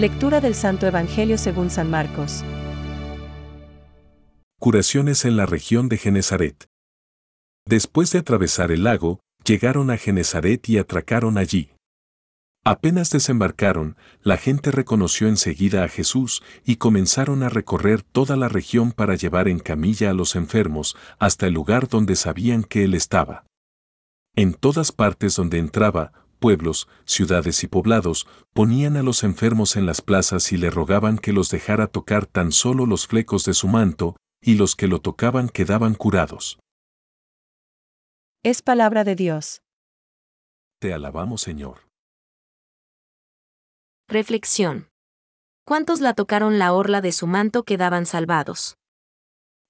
Lectura del Santo Evangelio según San Marcos. Curaciones en la región de Genezaret. Después de atravesar el lago, llegaron a Genezaret y atracaron allí. Apenas desembarcaron, la gente reconoció enseguida a Jesús y comenzaron a recorrer toda la región para llevar en camilla a los enfermos hasta el lugar donde sabían que Él estaba. En todas partes donde entraba, pueblos, ciudades y poblados, ponían a los enfermos en las plazas y le rogaban que los dejara tocar tan solo los flecos de su manto, y los que lo tocaban quedaban curados. Es palabra de Dios. Te alabamos, Señor. Reflexión. ¿Cuántos la tocaron la orla de su manto quedaban salvados?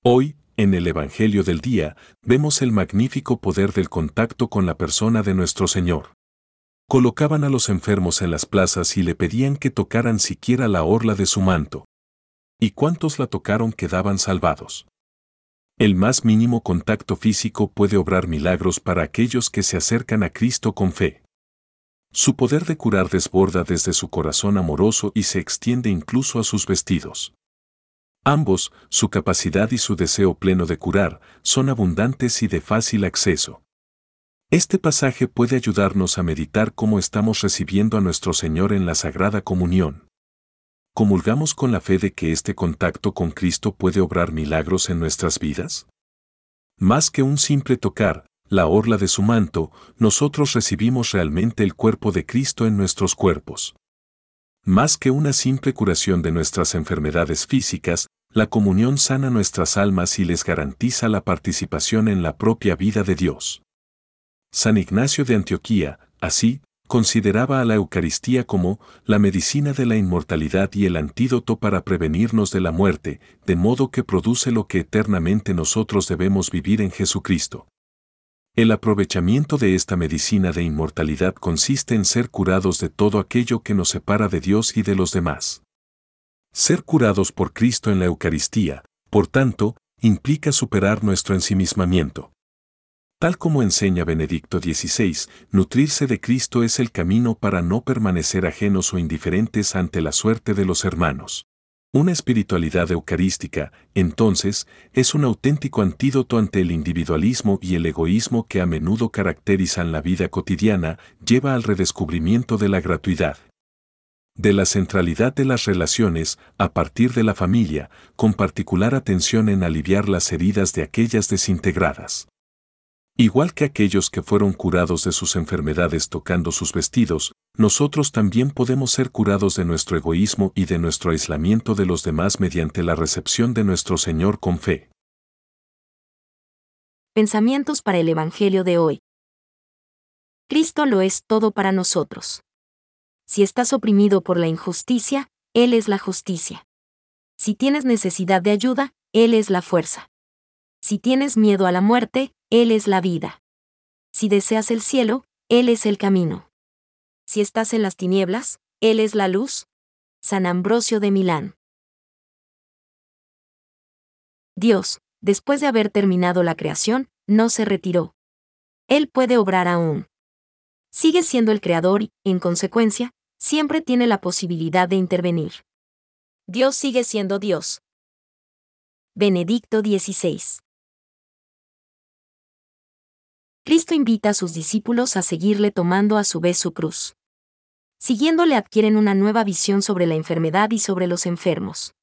Hoy, en el Evangelio del día, vemos el magnífico poder del contacto con la persona de nuestro Señor. Colocaban a los enfermos en las plazas y le pedían que tocaran siquiera la orla de su manto. ¿Y cuántos la tocaron quedaban salvados? El más mínimo contacto físico puede obrar milagros para aquellos que se acercan a Cristo con fe. Su poder de curar desborda desde su corazón amoroso y se extiende incluso a sus vestidos. Ambos, su capacidad y su deseo pleno de curar, son abundantes y de fácil acceso. Este pasaje puede ayudarnos a meditar cómo estamos recibiendo a nuestro Señor en la Sagrada Comunión. ¿Comulgamos con la fe de que este contacto con Cristo puede obrar milagros en nuestras vidas? Más que un simple tocar, la orla de su manto, nosotros recibimos realmente el cuerpo de Cristo en nuestros cuerpos. Más que una simple curación de nuestras enfermedades físicas, la comunión sana nuestras almas y les garantiza la participación en la propia vida de Dios. San Ignacio de Antioquía, así, consideraba a la Eucaristía como la medicina de la inmortalidad y el antídoto para prevenirnos de la muerte, de modo que produce lo que eternamente nosotros debemos vivir en Jesucristo. El aprovechamiento de esta medicina de inmortalidad consiste en ser curados de todo aquello que nos separa de Dios y de los demás. Ser curados por Cristo en la Eucaristía, por tanto, implica superar nuestro ensimismamiento. Tal como enseña Benedicto XVI, nutrirse de Cristo es el camino para no permanecer ajenos o indiferentes ante la suerte de los hermanos. Una espiritualidad eucarística, entonces, es un auténtico antídoto ante el individualismo y el egoísmo que a menudo caracterizan la vida cotidiana, lleva al redescubrimiento de la gratuidad. De la centralidad de las relaciones, a partir de la familia, con particular atención en aliviar las heridas de aquellas desintegradas. Igual que aquellos que fueron curados de sus enfermedades tocando sus vestidos, nosotros también podemos ser curados de nuestro egoísmo y de nuestro aislamiento de los demás mediante la recepción de nuestro Señor con fe. Pensamientos para el Evangelio de hoy. Cristo lo es todo para nosotros. Si estás oprimido por la injusticia, Él es la justicia. Si tienes necesidad de ayuda, Él es la fuerza. Si tienes miedo a la muerte, Él es la vida. Si deseas el cielo, Él es el camino. Si estás en las tinieblas, Él es la luz. San Ambrosio de Milán. Dios, después de haber terminado la creación, no se retiró. Él puede obrar aún. Sigue siendo el creador y, en consecuencia, siempre tiene la posibilidad de intervenir. Dios sigue siendo Dios. Benedicto XVI. Cristo invita a sus discípulos a seguirle tomando a su vez su cruz. Siguiéndole adquieren una nueva visión sobre la enfermedad y sobre los enfermos.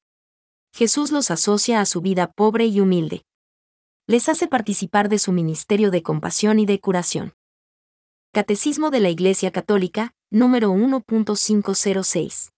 Jesús los asocia a su vida pobre y humilde. Les hace participar de su ministerio de compasión y de curación. Catecismo de la Iglesia Católica, número 1.506.